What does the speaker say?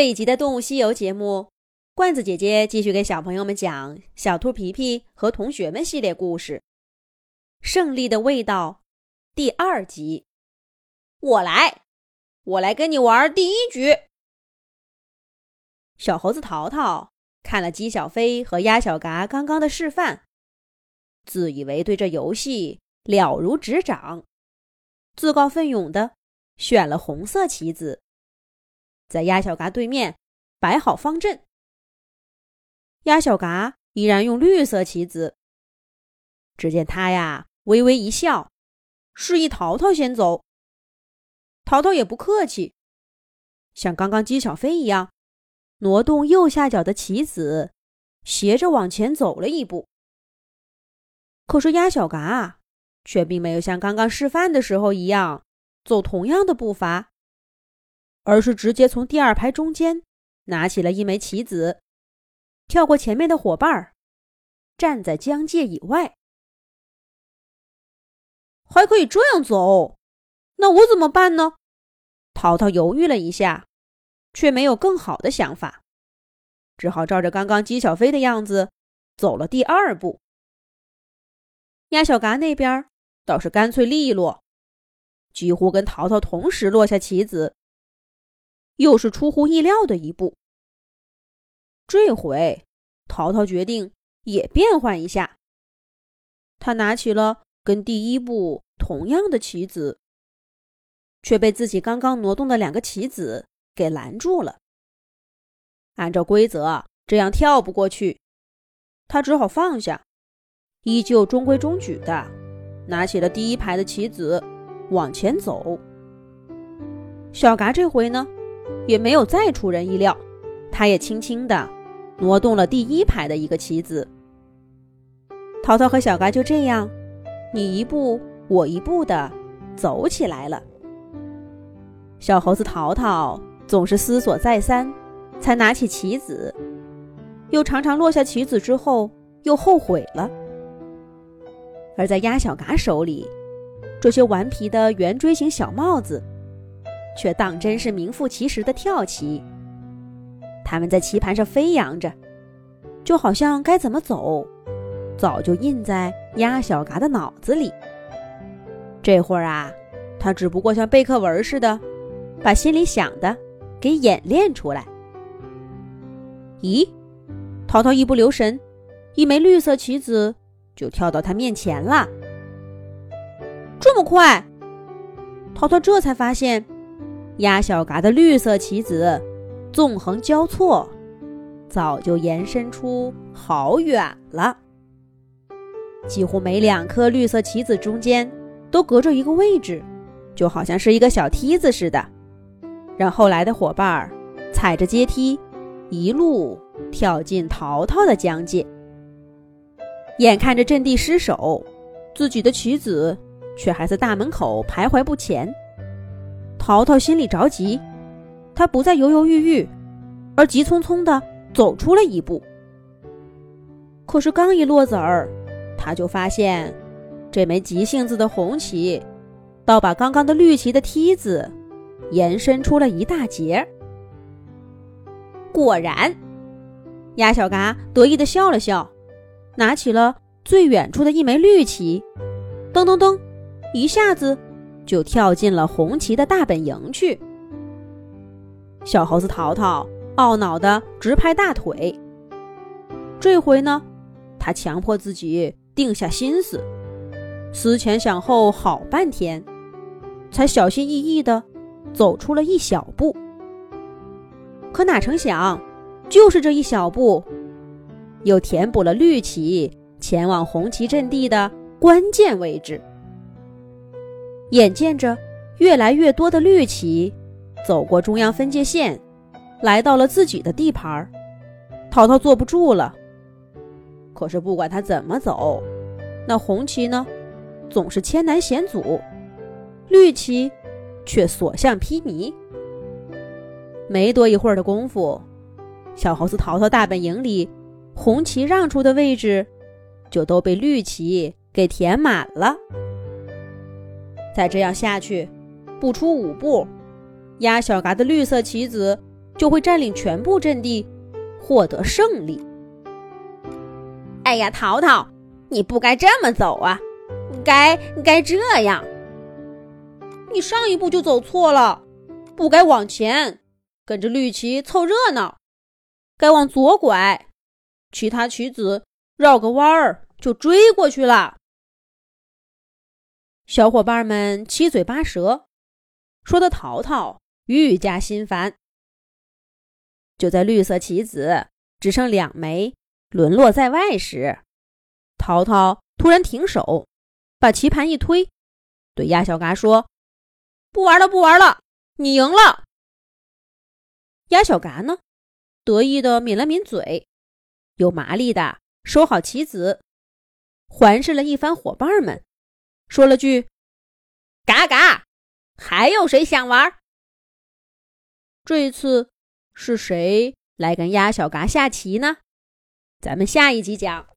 这一集的《动物西游》节目，罐子姐姐继续给小朋友们讲《小兔皮皮和同学们》系列故事，《胜利的味道》第二集。我来，我来跟你玩第一局。小猴子淘淘看了鸡小飞和鸭小嘎刚刚的示范，自以为对这游戏了如指掌，自告奋勇的选了红色棋子。在鸭小嘎对面摆好方阵，鸭小嘎依然用绿色棋子。只见他呀，微微一笑，示意淘淘先走。淘淘也不客气，像刚刚鸡小飞一样，挪动右下角的棋子，斜着往前走了一步。可是鸭小嘎却并没有像刚刚示范的时候一样，走同样的步伐。而是直接从第二排中间拿起了一枚棋子，跳过前面的伙伴，站在疆界以外。还可以这样走，那我怎么办呢？淘淘犹豫了一下，却没有更好的想法，只好照着刚刚姬小飞的样子走了第二步。鸭小嘎那边倒是干脆利落，几乎跟淘淘同时落下棋子。又是出乎意料的一步。这回，淘淘决定也变换一下。他拿起了跟第一步同样的棋子，却被自己刚刚挪动的两个棋子给拦住了。按照规则，这样跳不过去，他只好放下，依旧中规中矩的拿起了第一排的棋子往前走。小嘎这回呢？也没有再出人意料，他也轻轻地挪动了第一排的一个棋子。淘淘和小嘎就这样，你一步我一步的走起来了。小猴子淘淘总是思索再三，才拿起棋子，又常常落下棋子之后又后悔了。而在鸭小嘎手里，这些顽皮的圆锥形小帽子。却当真是名副其实的跳棋。他们在棋盘上飞扬着，就好像该怎么走，早就印在鸭小嘎的脑子里。这会儿啊，他只不过像背课文似的，把心里想的给演练出来。咦，淘淘一不留神，一枚绿色棋子就跳到他面前了。这么快，淘淘这才发现。鸭小嘎的绿色棋子纵横交错，早就延伸出好远了。几乎每两颗绿色棋子中间都隔着一个位置，就好像是一个小梯子似的，让后来的伙伴儿踩着阶梯一路跳进淘淘的疆界。眼看着阵地失守，自己的棋子却还在大门口徘徊不前。淘淘心里着急，他不再犹犹豫豫，而急匆匆地走出了一步。可是刚一落子儿，他就发现这枚急性子的红旗，倒把刚刚的绿旗的梯子延伸出了一大截。果然，鸭小嘎得意地笑了笑，拿起了最远处的一枚绿旗，噔噔噔，一下子。就跳进了红旗的大本营去。小猴子淘淘懊恼的直拍大腿。这回呢，他强迫自己定下心思，思前想后好半天，才小心翼翼的走出了一小步。可哪成想，就是这一小步，又填补了绿旗前往红旗阵地的关键位置。眼见着越来越多的绿旗走过中央分界线，来到了自己的地盘儿，淘淘坐不住了。可是不管他怎么走，那红旗呢，总是千难险阻，绿旗却所向披靡。没多一会儿的功夫，小猴子淘淘大本营里红旗让出的位置，就都被绿旗给填满了。再这样下去，不出五步，鸭小嘎的绿色棋子就会占领全部阵地，获得胜利。哎呀，淘淘，你不该这么走啊，该该这样。你上一步就走错了，不该往前跟着绿旗凑热闹，该往左拐，其他棋子绕个弯儿就追过去了。小伙伴们七嘴八舌，说的淘淘愈加心烦。就在绿色棋子只剩两枚，沦落在外时，淘淘突然停手，把棋盘一推，对鸭小嘎说：“不玩了，不玩了，你赢了。”鸭小嘎呢，得意的抿了抿嘴，又麻利的收好棋子，环视了一番伙伴们。说了句：“嘎嘎，还有谁想玩？”这一次是谁来跟鸭小嘎下棋呢？咱们下一集讲。